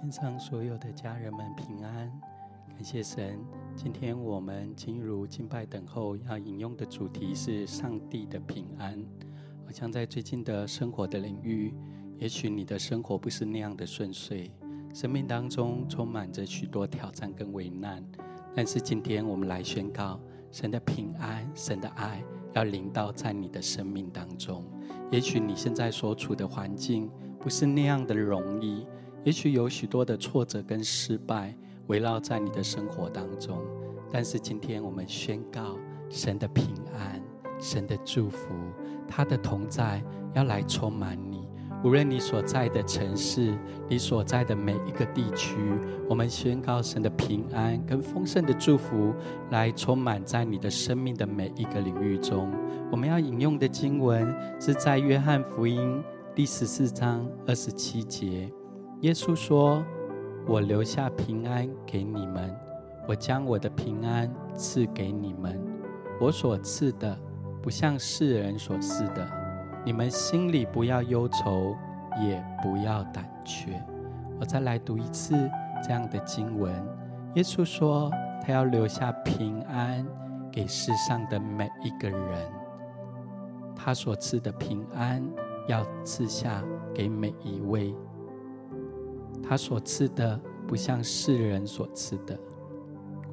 天上所有的家人们平安，感谢神。今天我们进入敬拜等候要引用的主题是上帝的平安。好像在最近的生活的领域，也许你的生活不是那样的顺遂，生命当中充满着许多挑战跟危难。但是今天我们来宣告，神的平安、神的爱要临到在你的生命当中。也许你现在所处的环境不是那样的容易。也许有许多的挫折跟失败围绕在你的生活当中，但是今天我们宣告神的平安、神的祝福、他的同在要来充满你。无论你所在的城市、你所在的每一个地区，我们宣告神的平安跟丰盛的祝福来充满在你的生命的每一个领域中。我们要引用的经文是在约翰福音第十四章二十七节。耶稣说：“我留下平安给你们，我将我的平安赐给你们。我所赐的，不像世人所赐的。你们心里不要忧愁，也不要胆怯。”我再来读一次这样的经文。耶稣说：“他要留下平安给世上的每一个人，他所赐的平安要赐下给每一位。”他所赐的不像世人所赐的，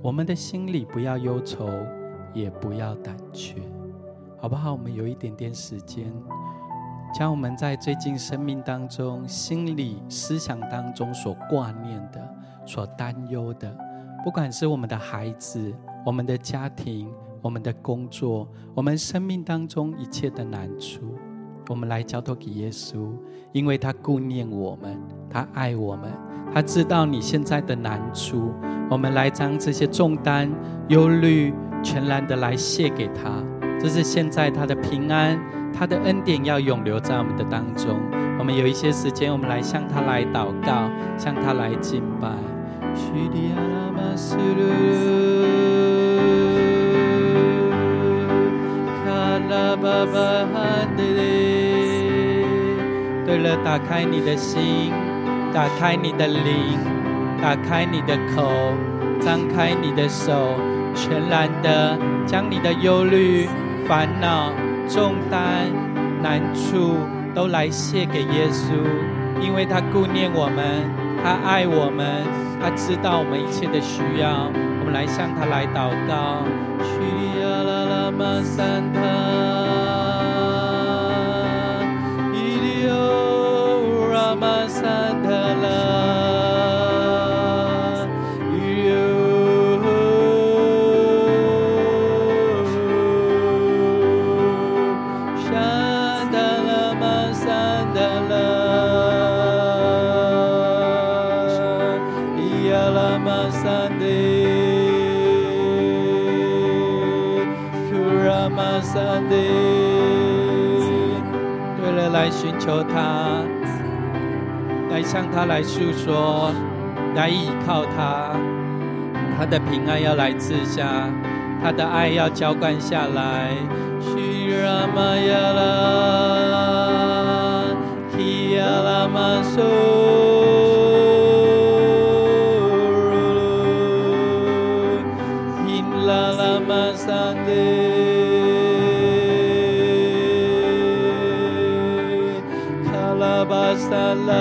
我们的心里不要忧愁，也不要胆怯，好不好？我们有一点点时间，将我们在最近生命当中、心里思想当中所挂念的、所担忧的，不管是我们的孩子、我们的家庭、我们的工作、我们生命当中一切的难处，我们来交托给耶稣，因为他顾念我们。他爱我们，他知道你现在的难处，我们来将这些重担、忧虑全然的来卸给他。这是现在他的平安，他的恩典要永留在我们的当中。我们有一些时间，我们来向他来祷告，向他来敬拜。为了，打开你的心。打开你的灵，打开你的口，张开你的手，全然的将你的忧虑、烦恼、重担、难处都来卸给耶稣，因为他顾念我们，他爱我们，他知道我们一切的需要。我们来向他来祷告。来寻求他，来向他来诉说，来依靠他，他的平安要来赐下，他的爱要浇灌下来。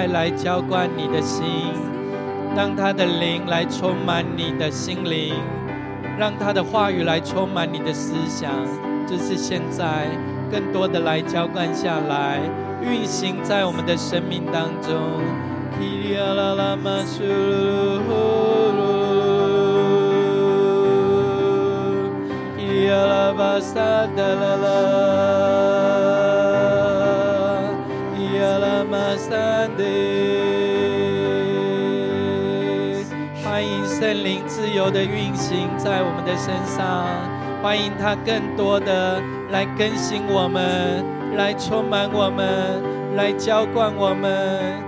爱来浇灌你的心，让他的灵来充满你的心灵，让他的话语来充满你的思想。这是现在更多的来浇灌下来，运行在我们的生命当中。欢迎圣灵自由的运行在我们的身上，欢迎他更多的来更新我们，来充满我们，来浇灌我们。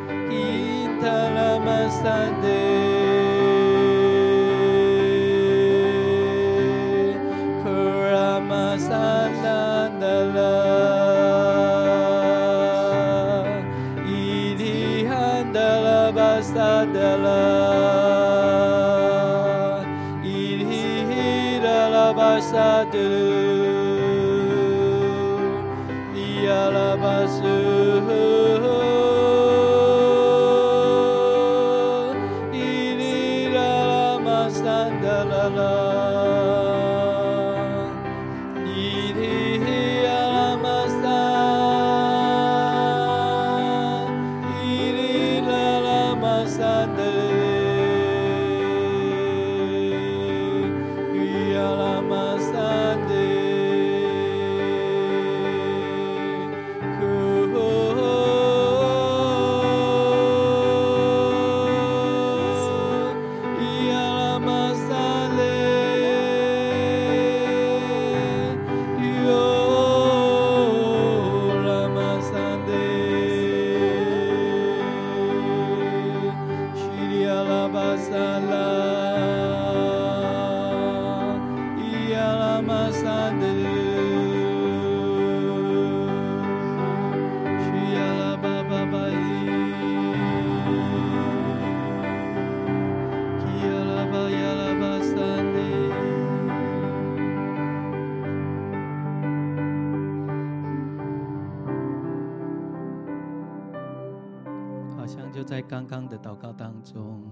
就在刚刚的祷告当中，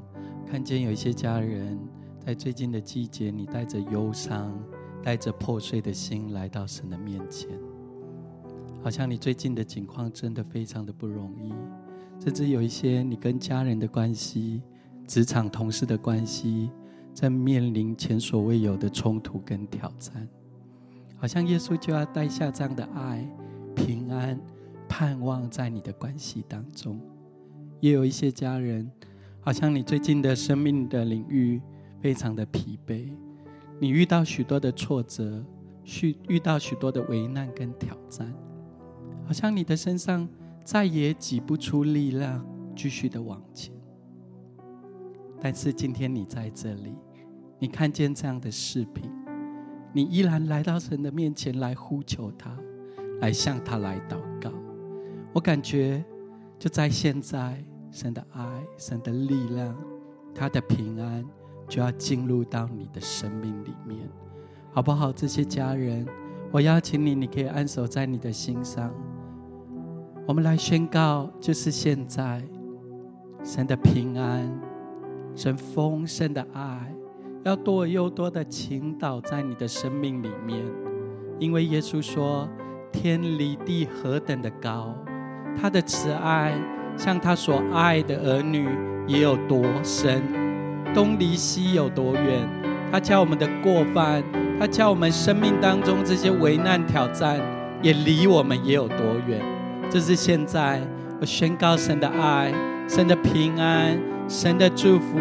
看见有一些家人在最近的季节，你带着忧伤、带着破碎的心来到神的面前，好像你最近的境况真的非常的不容易，甚至有一些你跟家人的关系、职场同事的关系，在面临前所未有的冲突跟挑战，好像耶稣就要带下这样的爱、平安、盼望在你的关系当中。也有一些家人，好像你最近的生命的领域非常的疲惫，你遇到许多的挫折，遇遇到许多的危难跟挑战，好像你的身上再也挤不出力量继续的往前。但是今天你在这里，你看见这样的视频，你依然来到神的面前来呼求他，来向他来祷告。我感觉就在现在。神的爱，神的力量，他的平安就要进入到你的生命里面，好不好？这些家人，我邀请你，你可以安守在你的心上。我们来宣告，就是现在，神的平安，神丰盛的爱，要多又多的倾倒在你的生命里面，因为耶稣说：“天离地何等的高，他的慈爱。”像他所爱的儿女也有多深，东离西有多远？他叫我们的过犯，他叫我们生命当中这些危难挑战，也离我们也有多远？这是现在我宣告神的爱、神的平安、神的祝福、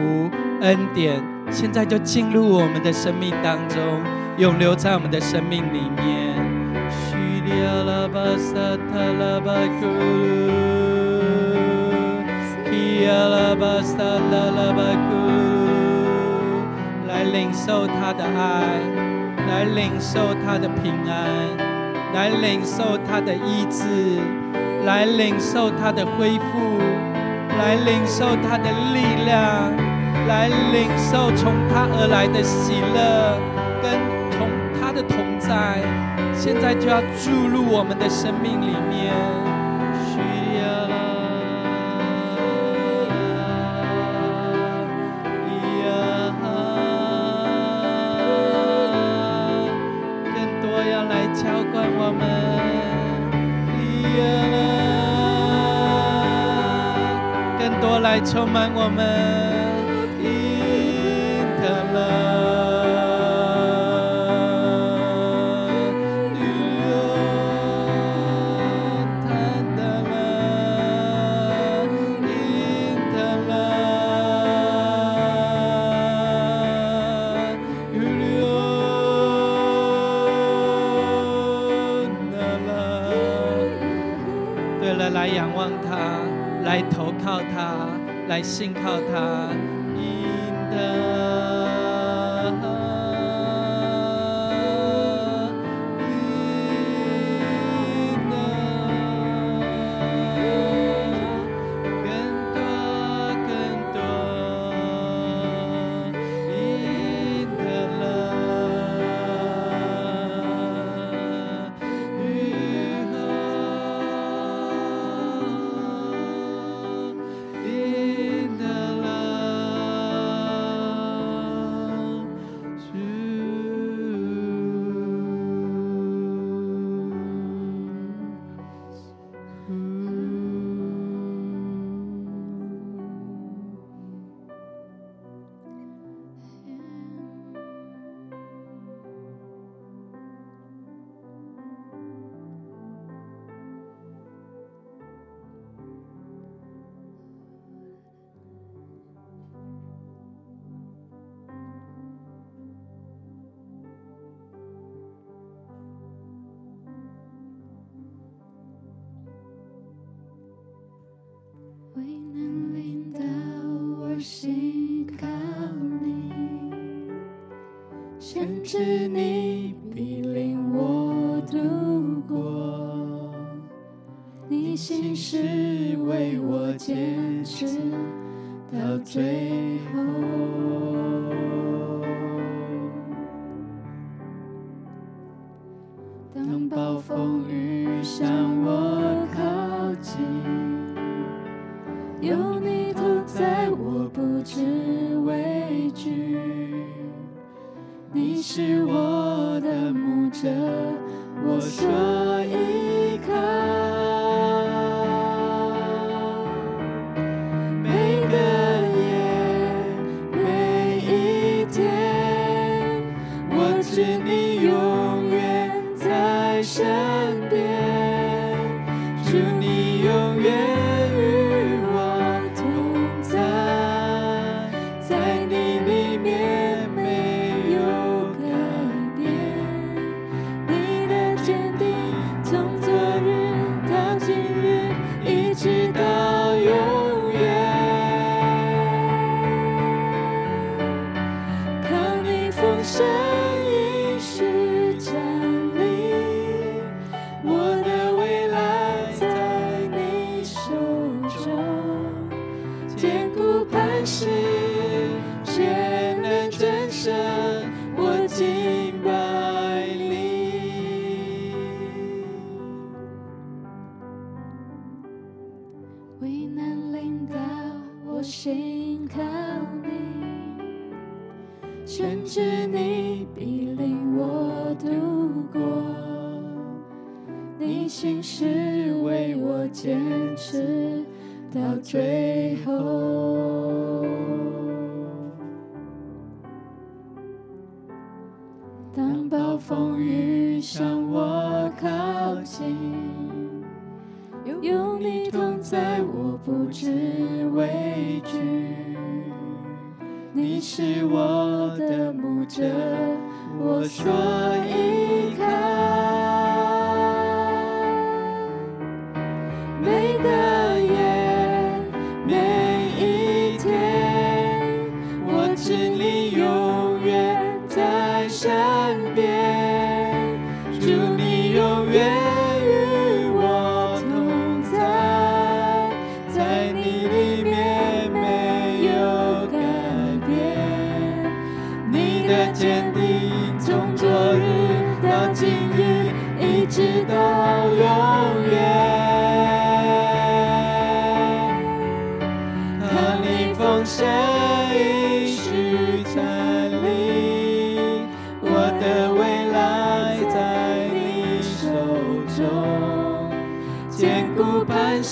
恩典，现在就进入我们的生命当中，永留在我们的生命里面。来领受他的爱，来领受他的平安，来领受他的医治，来领受他的恢复，来领受他的力量，来领受从他而来的喜乐，跟从他的同在，现在就要注入我们的生命里面。充满我们。来信靠他。是你。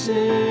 日，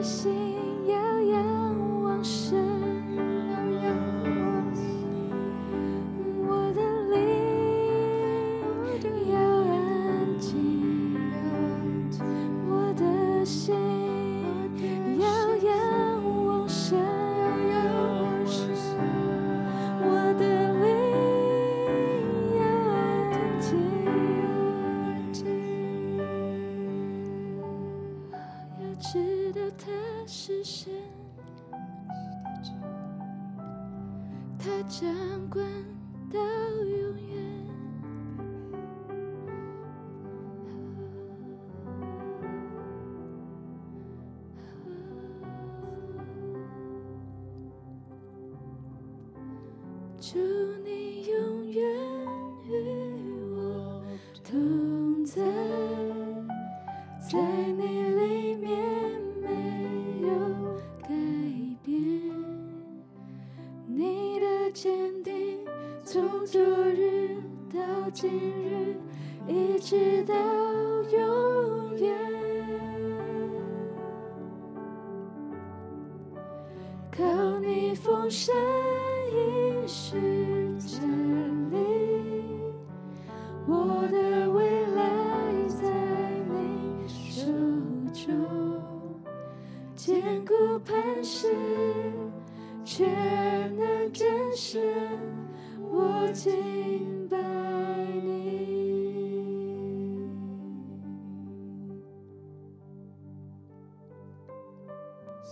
mercy.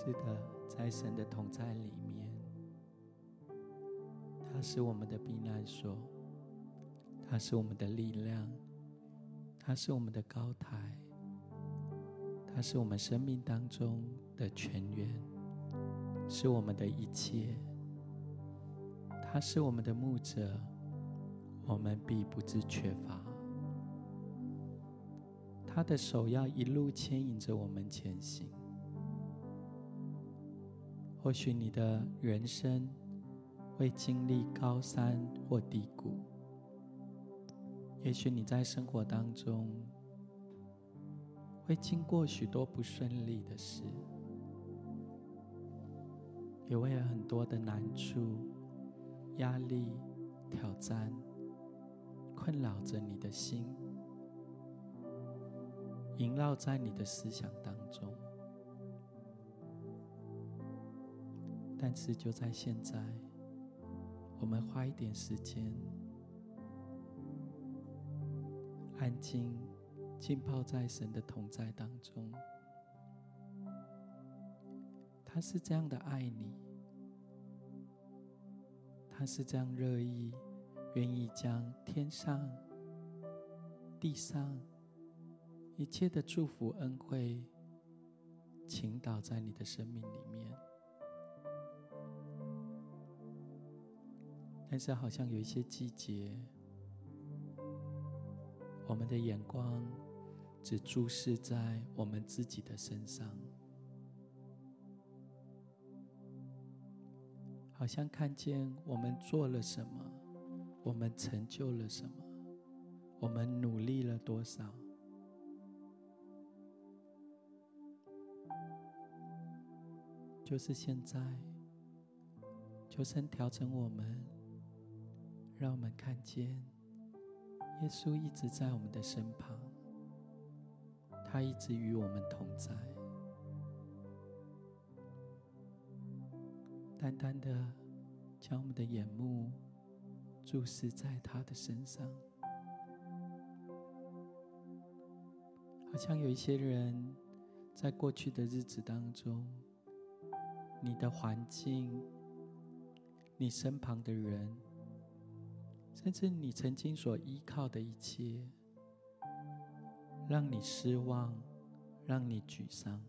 是的，在神的同在里面。它是我们的避难所，它是我们的力量，它是我们的高台，它是我们生命当中的泉源，是我们的一切。它是我们的牧者，我们必不致缺乏。他的手要一路牵引着我们前行。或许你的人生。会经历高山或低谷，也许你在生活当中会经过许多不顺利的事，也会有很多的难处、压力、挑战困扰着你的心，萦绕在你的思想当中。但是就在现在。我们花一点时间，安静浸泡在神的同在当中。他是这样的爱你，他是这样乐意，愿意将天上、地上一切的祝福恩惠倾倒在你的生命里面。但是，好像有一些季节，我们的眼光只注视在我们自己的身上，好像看见我们做了什么，我们成就了什么，我们努力了多少，就是现在，求神调整我们。让我们看见耶稣一直在我们的身旁，他一直与我们同在，单单的将我们的眼目注视在他的身上。好像有一些人在过去的日子当中，你的环境，你身旁的人。甚至你曾经所依靠的一切，让你失望，让你沮丧。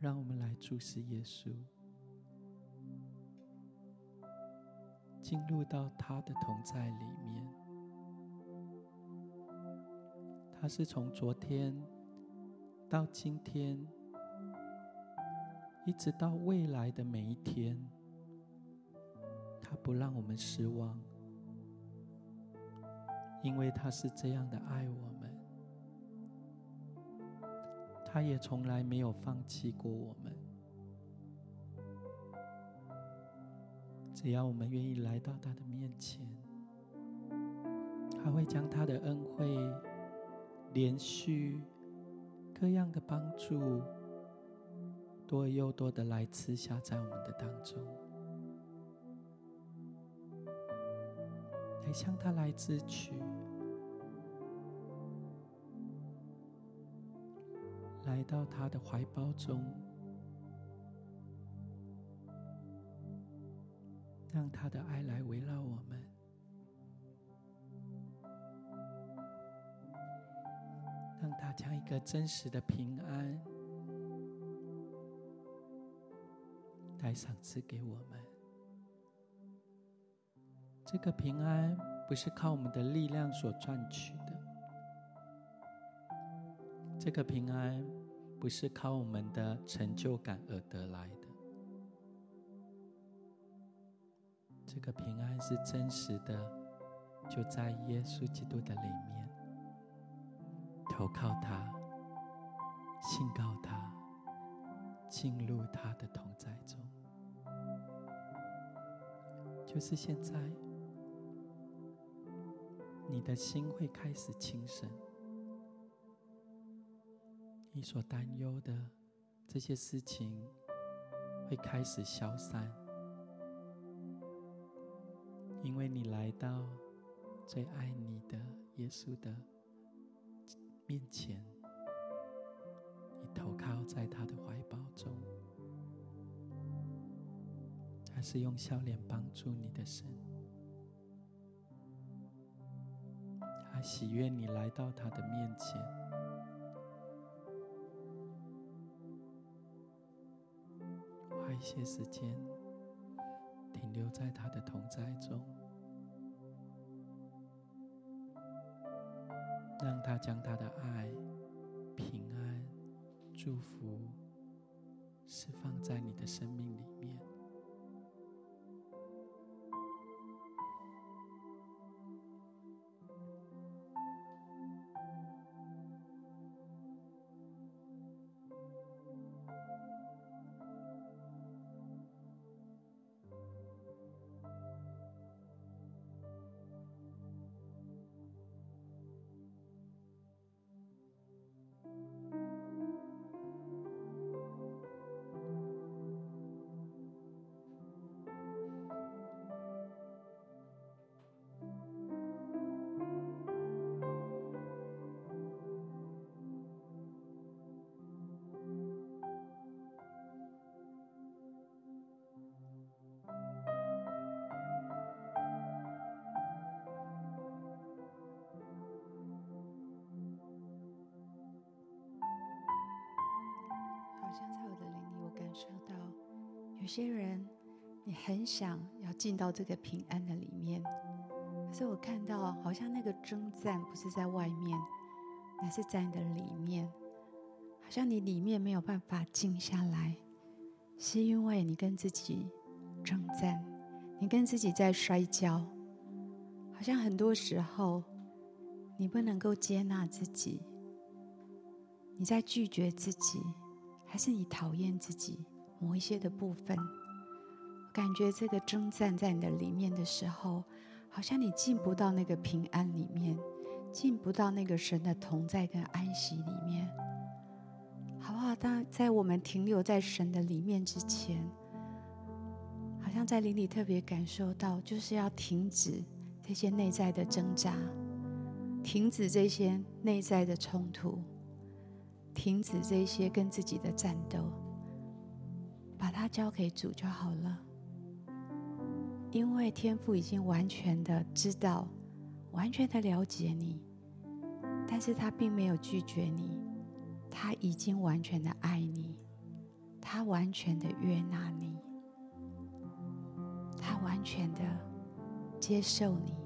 让我们来注视耶稣，进入到他的同在里面。他是从昨天到今天。一直到未来的每一天，他不让我们失望，因为他是这样的爱我们，他也从来没有放弃过我们。只要我们愿意来到他的面前，他会将他的恩惠、连续各样的帮助。多又多的来自下在我们的当中。来向他来自取来到他的怀抱中让他的爱来围绕我们。让他将一个真实的平安来赏赐给我们。这个平安不是靠我们的力量所赚取的，这个平安不是靠我们的成就感而得来的。这个平安是真实的，就在耶稣基督的里面，投靠他，信靠他，进入他的同在中。就是现在，你的心会开始轻省，你所担忧的这些事情会开始消散。因为你来到最爱你的耶稣的面前，你投靠在他的怀抱中，他是用笑脸帮助你的神，他喜悦你来到他的面前，花一些时间。停留在他的同在中，让他将他的爱、平安、祝福释放在你的生命里面。感受到有些人，你很想要进到这个平安的里面，可是我看到好像那个征战不是在外面，乃是在你的里面，好像你里面没有办法静下来，是因为你跟自己征战，你跟自己在摔跤，好像很多时候你不能够接纳自己，你在拒绝自己，还是你讨厌自己？某一些的部分，感觉这个征战在你的里面的时候，好像你进不到那个平安里面，进不到那个神的同在跟安息里面，好不好？当在我们停留在神的里面之前，好像在灵里特别感受到，就是要停止这些内在的挣扎，停止这些内在的冲突，停止这些跟自己的战斗。把它交给主就好了，因为天父已经完全的知道，完全的了解你，但是他并没有拒绝你，他已经完全的爱你，他完全的悦纳你，他完全的接受你，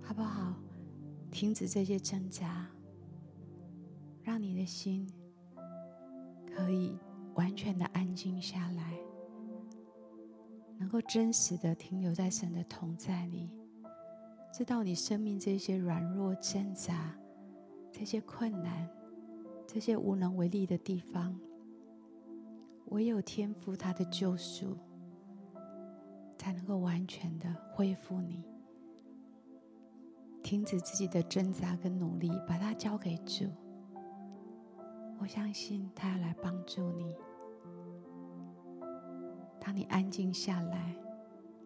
好不好？停止这些挣扎，让你的心可以。完全的安静下来，能够真实的停留在神的同在里，知道你生命这些软弱挣扎、这些困难、这些无能为力的地方，唯有天父他的救赎，才能够完全的恢复你。停止自己的挣扎跟努力，把它交给主。我相信他要来帮助你。当你安静下来，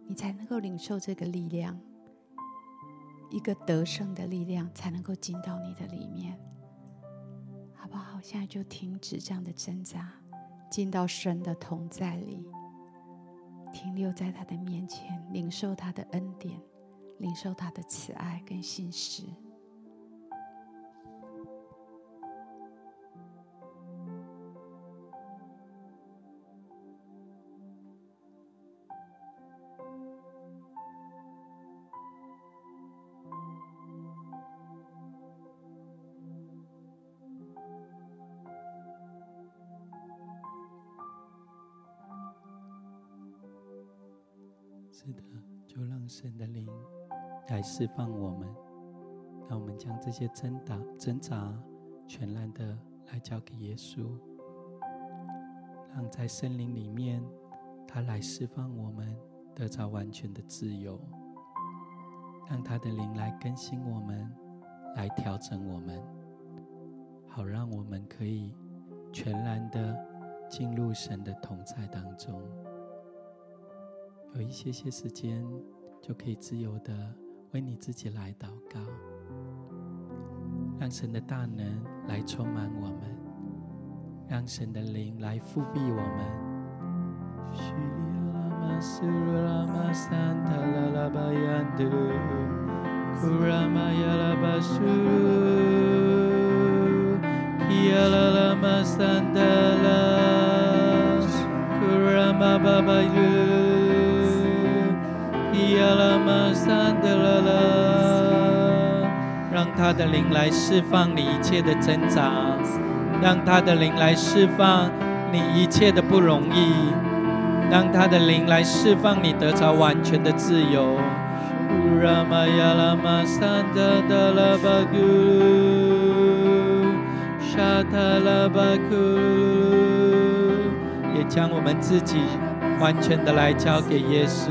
你才能够领受这个力量，一个得胜的力量，才能够进到你的里面，好不好？现在就停止这样的挣扎，进到神的同在里，停留在他的面前，领受他的恩典，领受他的慈爱跟信实。神的灵来释放我们，让我们将这些挣扎、挣扎全然的来交给耶稣，让在森林里面，他来释放我们，得到完全的自由，让他的灵来更新我们，来调整我们，好让我们可以全然的进入神的同在当中。有一些些时间，就可以自由的为你自己来祷告，让神的大能来充满我们，让神的灵来覆庇我们。让他的灵来释放你一切的挣扎，让他的灵来释放你一切的不容易，让他的灵来释放你得着完全的自由。也将我们自己完全的来交给耶稣。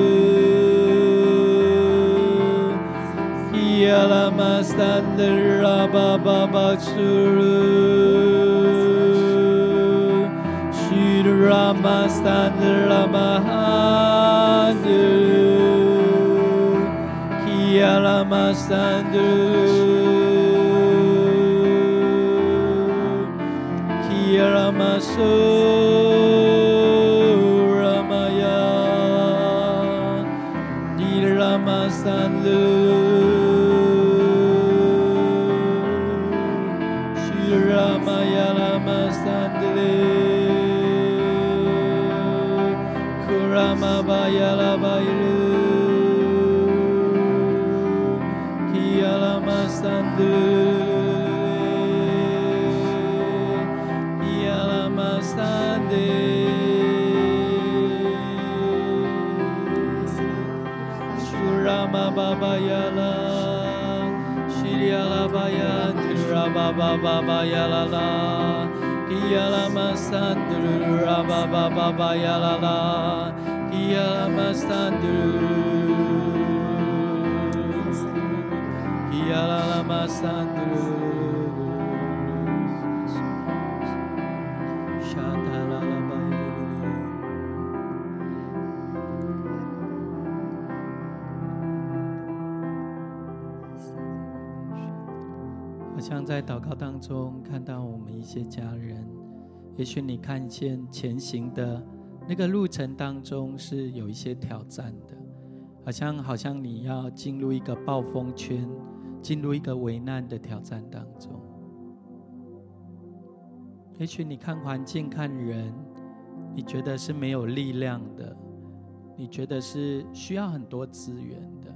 yalamazdandır Rabababaksuru Şir Ramazdandır Ramahandır Ki yalamazdandır Ki yalamazdandır baba ya la la kia la masandru ra baba baba ya la la kia la masandru kia la la masandru 在祷告当中看到我们一些家人，也许你看见前行的那个路程当中是有一些挑战的，好像好像你要进入一个暴风圈，进入一个危难的挑战当中。也许你看环境看人，你觉得是没有力量的，你觉得是需要很多资源的，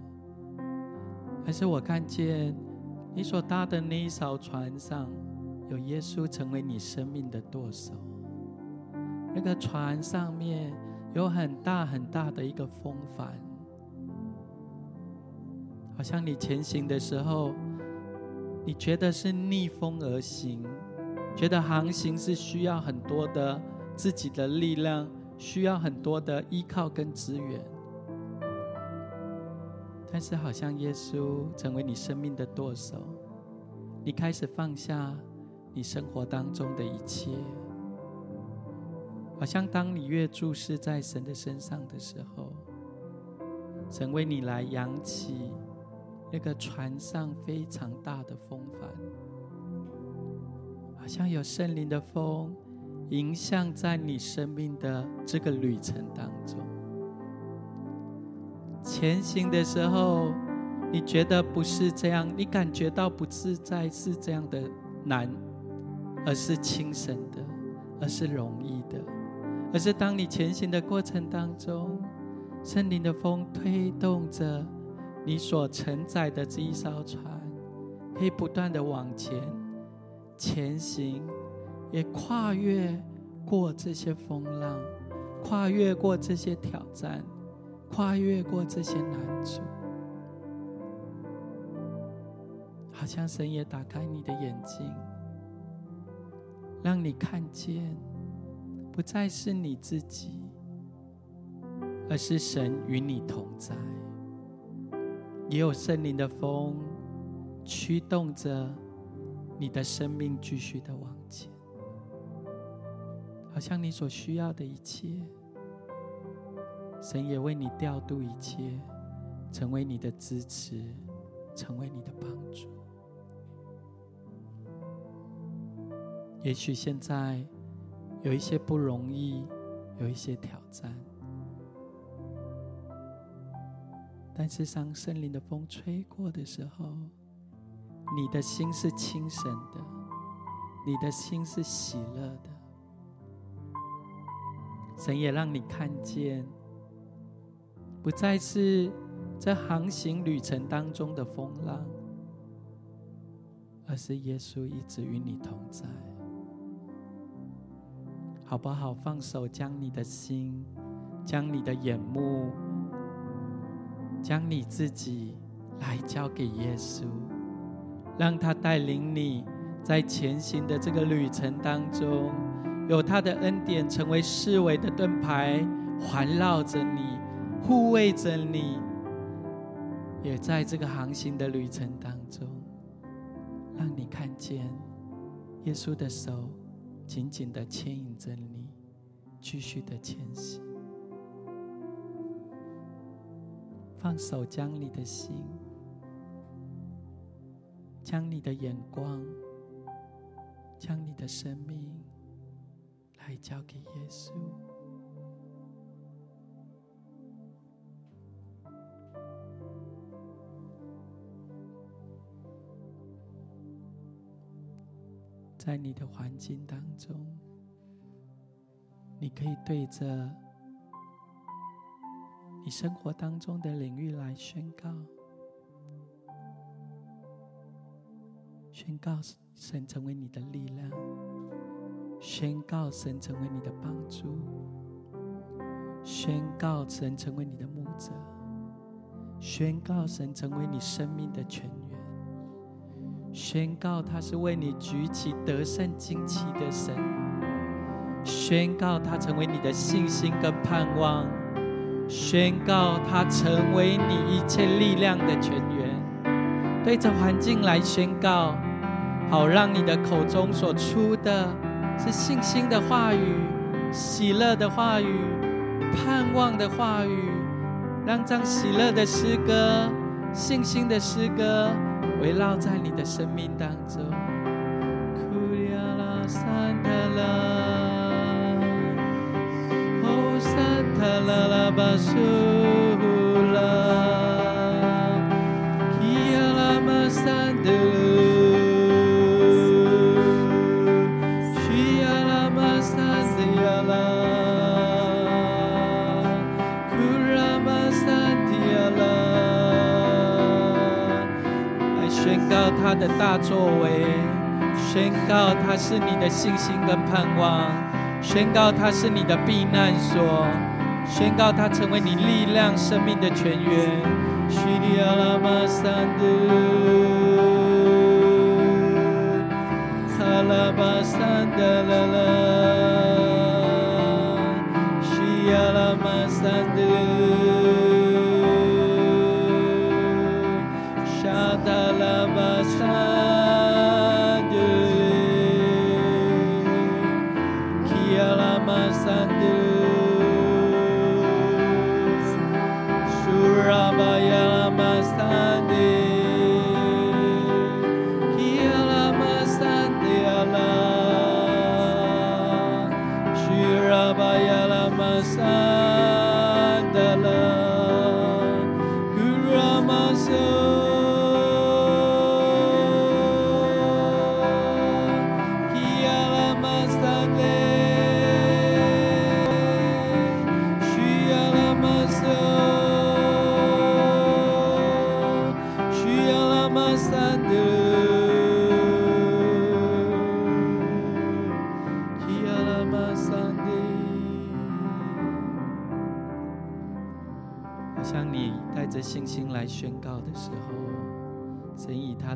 还是我看见？你所搭的那一艘船上，有耶稣成为你生命的舵手。那个船上面有很大很大的一个风帆，好像你前行的时候，你觉得是逆风而行，觉得航行是需要很多的自己的力量，需要很多的依靠跟资源。但是好像耶稣成为你生命的舵手，你开始放下你生活当中的一切。好像当你越注视在神的身上的时候，神为你来扬起那个船上非常大的风帆，好像有圣灵的风迎向在你生命的这个旅程当中。前行的时候，你觉得不是这样，你感觉到不自在是这样的难，而是轻省的，而是容易的，而是当你前行的过程当中。圣灵的风推动着你所承载的这一艘船，可以不断的往前前行，也跨越过这些风浪，跨越过这些挑战，跨越过这些难处。好像神也打开你的眼睛，让你看见，不再是你自己。而是神与你同在，也有圣灵的风驱动着你的生命继续的往前，好像你所需要的一切，神也为你调度一切，成为你的支持，成为你的帮助。也许现在有一些不容易，有一些挑战。但是，当圣灵的风吹过的时候，你的心是轻省的，你的心是喜乐的。神也让你看见，不再是这航行旅程当中的风浪，而是耶稣一直与你同在。好不好？放手，将你的心，将你的眼目。将你自己来交给耶稣，让他带领你在前行的这个旅程当中，有他的恩典成为四围的盾牌，环绕着你，护卫着你。也在这个航行的旅程当中，让你看见耶稣的手紧紧的牵引着你，继续的前行。放手，将你的心，将你的眼光，将你的生命，来交给耶稣。在你的环境当中，你可以对着。你生活当中的领域来宣告，宣告神成为你的力量，宣告神成为你的帮助，宣告神成为你的牧者，宣告神成为你生命的泉源，宣告他是为你举起得胜旌旗的神，宣告他成为你的信心跟盼望。宣告他成为你一切力量的泉源，对着环境来宣告，好让你的口中所出的是信心的话语、喜乐的话语、盼望的话语，让这喜乐的诗歌、信心的诗歌围绕在你的生命当中。巴的大作为，宣告他是你的信心跟盼望，宣告他是你的避难所。宣告他成为你力量、生命的泉源。叙利 Bayala Masa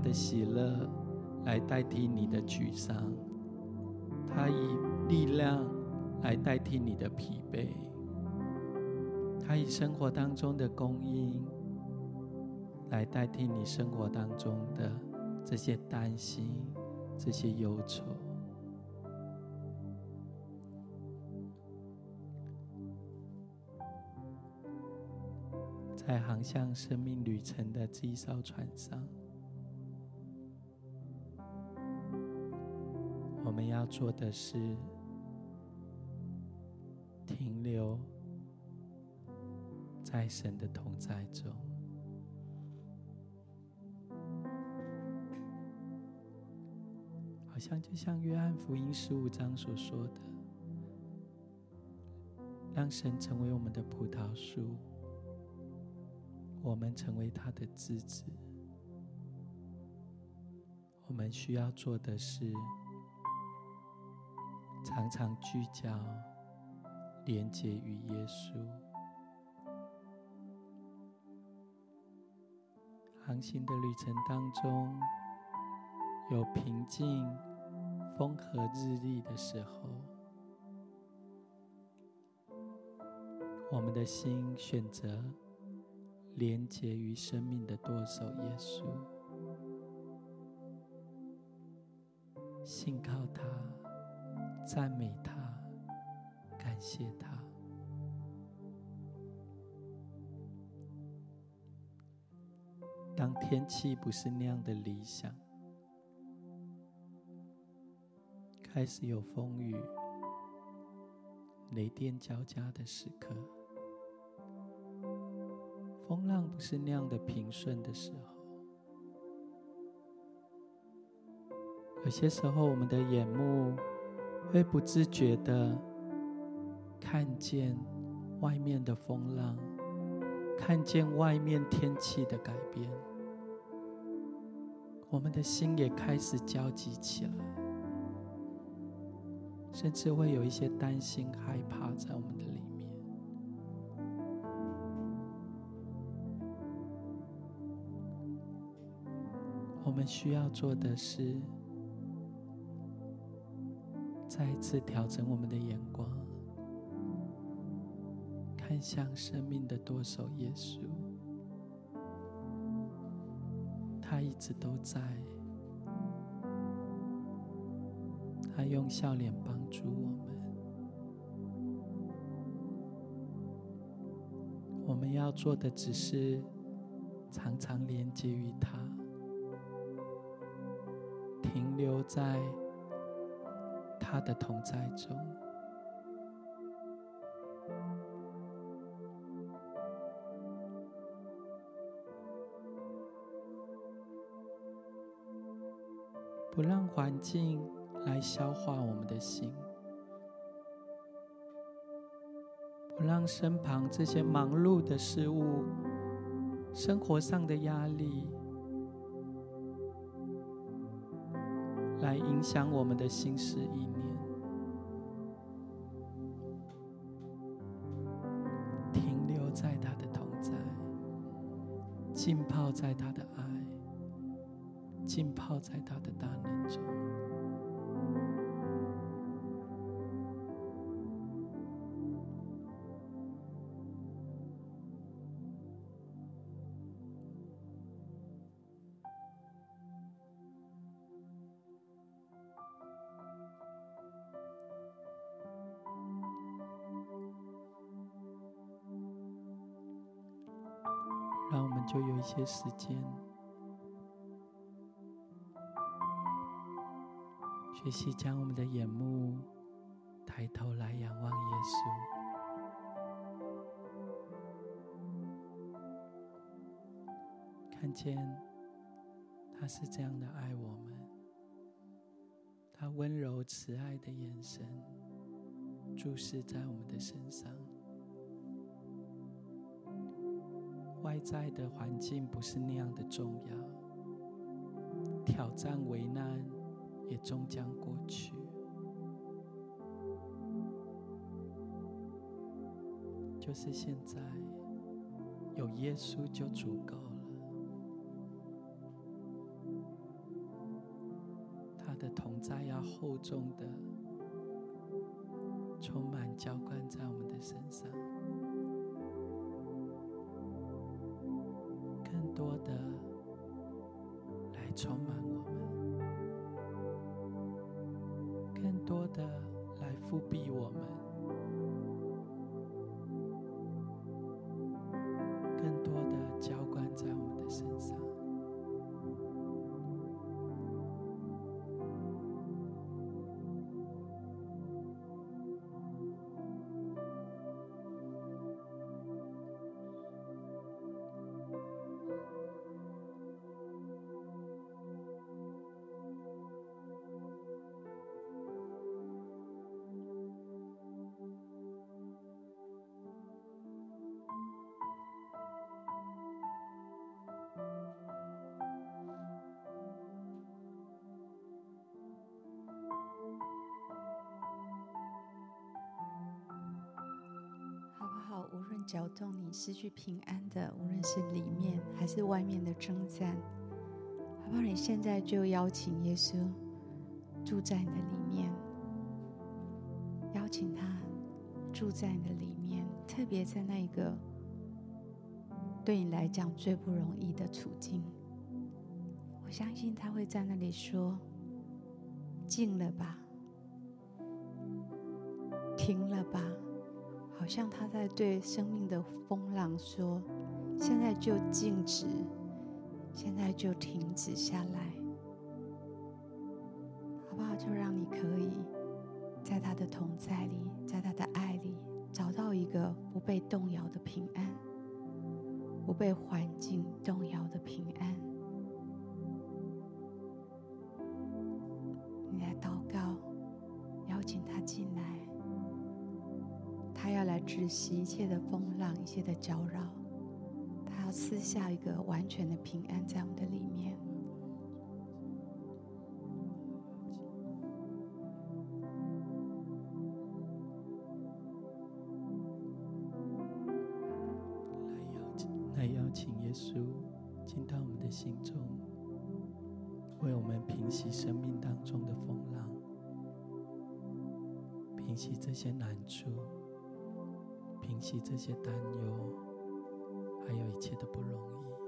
的喜乐来代替你的沮丧，他以力量来代替你的疲惫，他以生活当中的供应来代替你生活当中的这些担心、这些忧愁。在航向生命旅程的这一艘船上，我们要做的是停留在神的同在中，好像就像约翰福音十五章所说的，让神成为我们的葡萄树。我们成为他的枝子，我们需要做的是常常聚焦、连接于耶稣。航行的旅程当中，有平静、风和日丽的时候，我们的心选择。连结于生命的舵手耶稣，信靠，赞美他，感谢他。当天气不是那样的理想，开始有风雨、雷电交加的时刻。风浪不是那样的平顺的时候，有些时候我们的眼目会不自觉的看见外面的风浪，看见外面天气的改变，我们的心也开始焦急起来，甚至会有一些担心、害怕在我们的里面。我们需要做的是，再一次调整我们的眼光，看向生命的舵手耶稣。他一直都在，他用笑脸帮助我们。我们要做的只是常常连接于他。停留在他的同在中，不让环境来消化我们的心，不让身旁这些忙碌的事物、生活上的压力。来影响我们的心思意念，停留在他的同在，浸泡在他的爱，浸泡在他的大能中。些时间，学习将我们的眼目抬头来仰望耶稣，看见他是这样的爱我们，他温柔慈爱的眼神注视在我们的身上。外在的环境不是那样的重要，挑战、危难也终将过去。就是现在，有耶稣就足够了。他的同在要厚重的，充满浇灌在我们的身上，多的来充满我们，更多的来复辟我们。搅动你失去平安的，无论是里面还是外面的征战，好不好？你现在就邀请耶稣住在你的里面，邀请他住在你的里面，特别在那一个对你来讲最不容易的处境，我相信他会在那里说：“静了吧，停了吧。”好像他在对生命的风浪说：“现在就静止，现在就停止下来，好不好？就让你可以在他的同在里，在他的爱里，找到一个不被动摇的平安，不被环境动摇的平安。你来祷告，邀请他进来。”他要来止息一切的风浪，一切的搅扰。他要赐下一个完全的平安在我们的里面。来邀请，来邀请耶稣进到我们的心中，为我们平息生命当中的风浪，平息这些难处。平息这些担忧，还有一切的不容易。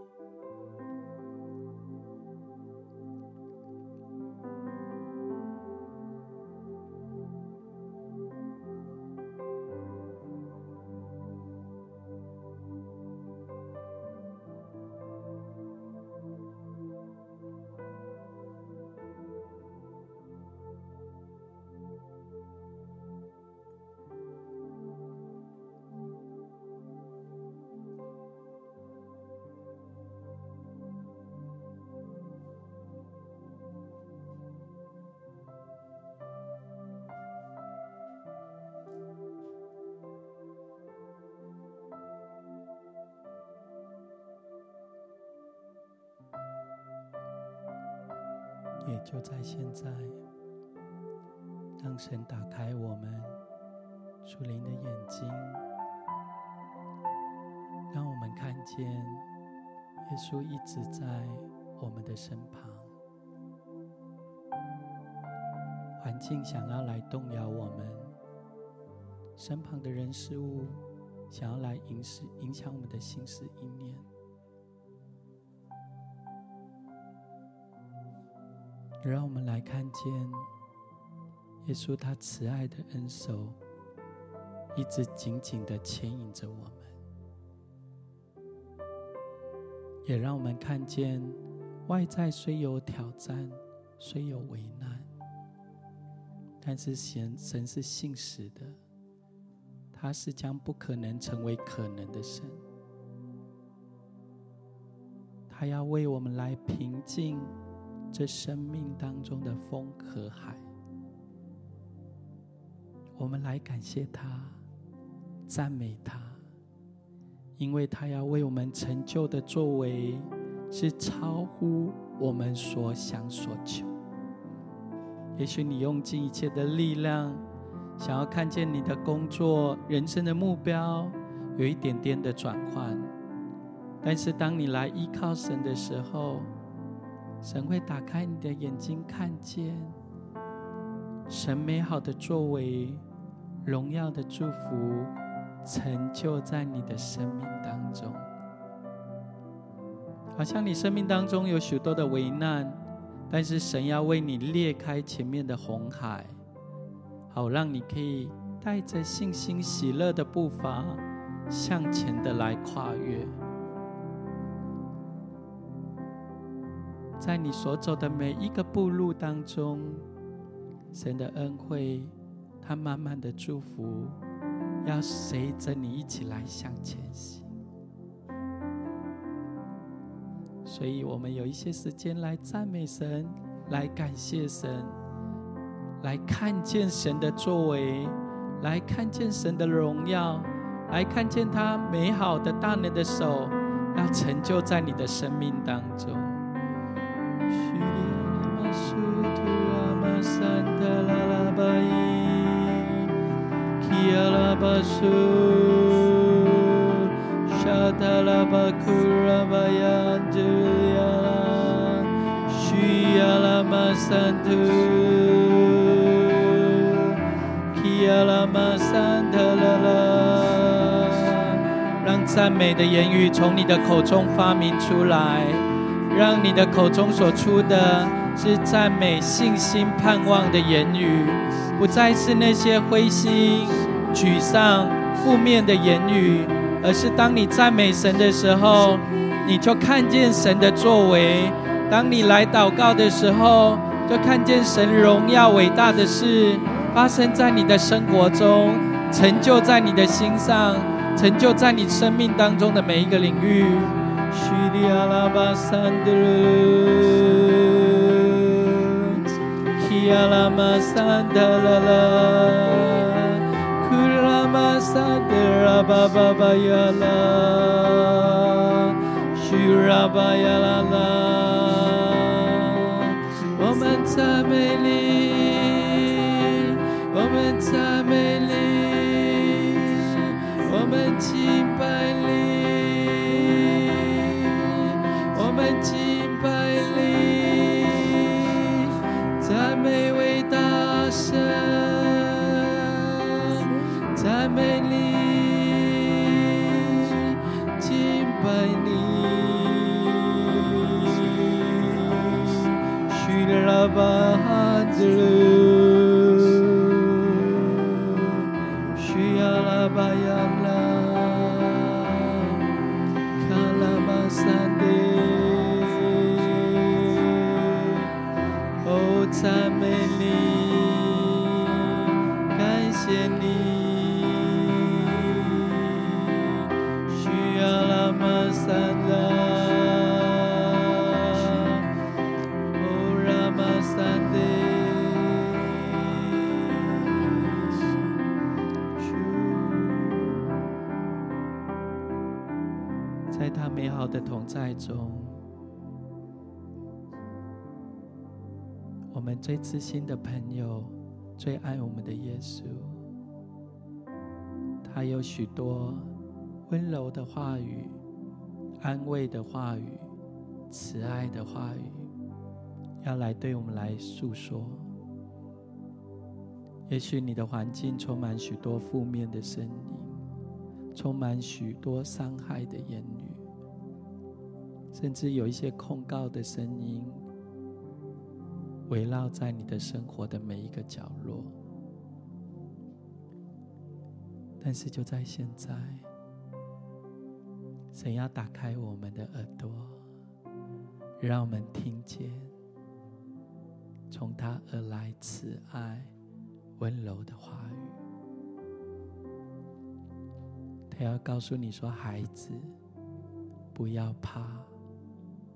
在现在，让神打开我们属灵的眼睛，让我们看见耶稣一直在我们的身旁。环境想要来动摇我们，身旁的人事物想要来影响影响我们的心思意念。让我们来看见耶稣他慈爱的恩手，一直紧紧的牵引着我们；也让我们看见外在虽有挑战，虽有危难，但是神神是信实的，他是将不可能成为可能的神，他要为我们来平静。这生命当中的风和海，我们来感谢他，赞美他，因为他要为我们成就的作为是超乎我们所想所求。也许你用尽一切的力量，想要看见你的工作、人生的目标有一点点的转换，但是当你来依靠神的时候，神会打开你的眼睛，看见神美好的作为、荣耀的祝福，成就在你的生命当中。好像你生命当中有许多的危难，但是神要为你裂开前面的红海，好让你可以带着信心、喜乐的步伐向前的来跨越。在你所走的每一个步路当中，神的恩惠，他满满的祝福，要随着你一起来向前行。所以，我们有一些时间来赞美神，来感谢神，来看见神的作为，来看见神的荣耀，来看见他美好的大能的手，要成就在你的生命当中。让赞美的言语从你的口中发明出来。让你的口中所出的是赞美、信心、盼望的言语，不再是那些灰心、沮丧、负面的言语，而是当你赞美神的时候，你就看见神的作为；当你来祷告的时候，就看见神荣耀伟大的事发生在你的生活中，成就在你的心上，成就在你生命当中的每一个领域。叙利亚拉巴桑德鲁，基亚拉玛桑德拉拉，库拉玛桑德拉巴巴巴亚拉，叙拉巴亚拉拉，我们赞美你， bajadlu 中，我们最知心的朋友，最爱我们的耶稣，他有许多温柔的话语、安慰的话语、慈爱的话语，要来对我们来诉说。也许你的环境充满许多负面的声音，充满许多伤害的言语，甚至有一些控告的声音。围绕在你的生活的每一个角落，但是就在现在，神要打开我们的耳朵，让我们听见从他而来慈爱、温柔的话语。他要告诉你说：“孩子，不要怕，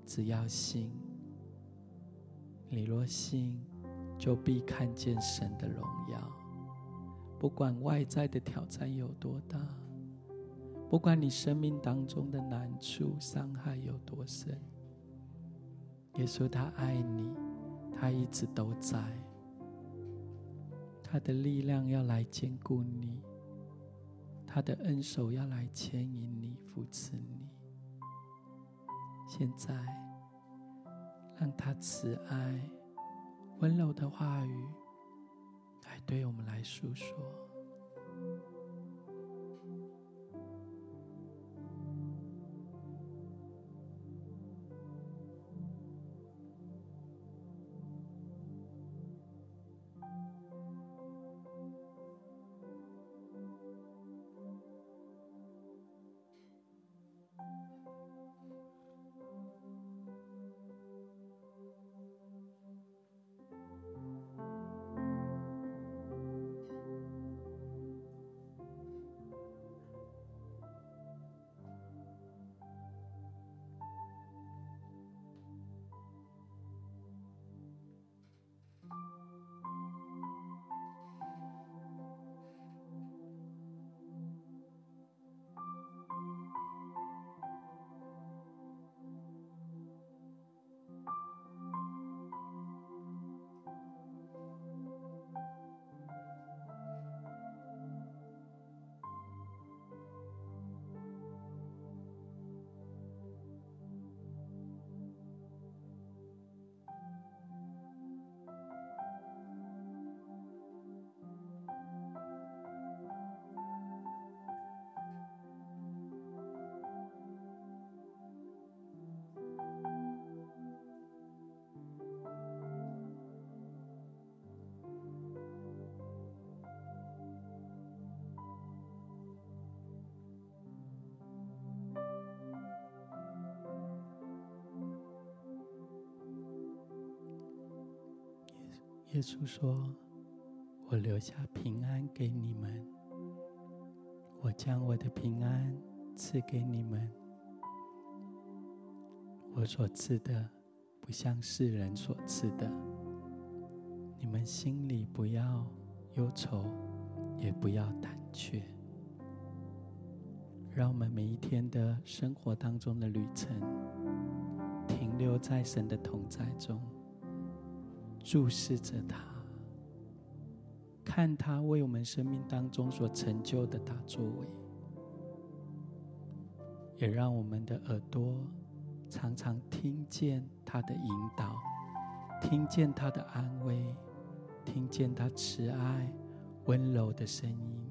只要信。”你若信，就必看见神的荣耀。不管外在的挑战有多大，不管你生命当中的难处、伤害有多深，耶稣他爱你，他一直都在。他的力量要来坚固你，他的恩手要来牵引你、扶持你。现在，让他慈爱、温柔的话语来对我们来诉说。耶稣说：“我留下平安给你们，我将我的平安赐给你们。我所赐的，不像世人所赐的。你们心里不要忧愁，也不要胆怯。让我们每一天的生活当中的旅程，停留在神的同在中。”注视着他，看他为我们生命当中所成就的大作为，也让我们的耳朵常常听见他的引导，听见他的安慰，听见他慈爱、温柔的声音，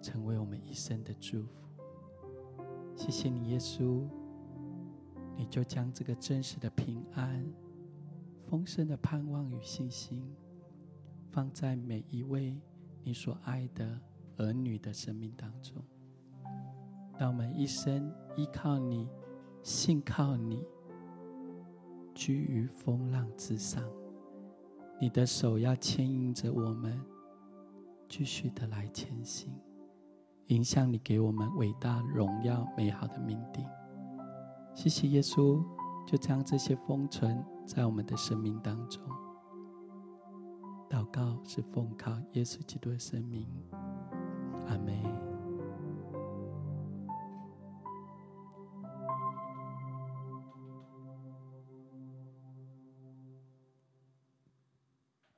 成为我们一生的祝福。谢谢你，耶稣，你就将这个真实的平安。丰盛的盼望与信心，放在每一位你所爱的儿女的生命当中。让我们一生依靠你，信靠你，居于风浪之上。你的手要牵引着我们，继续的来前行，迎向你给我们伟大、荣耀、美好的命定。谢谢耶稣，就将这些封存。在我们的生命当中，祷告是奉靠耶稣基督的生命，阿门。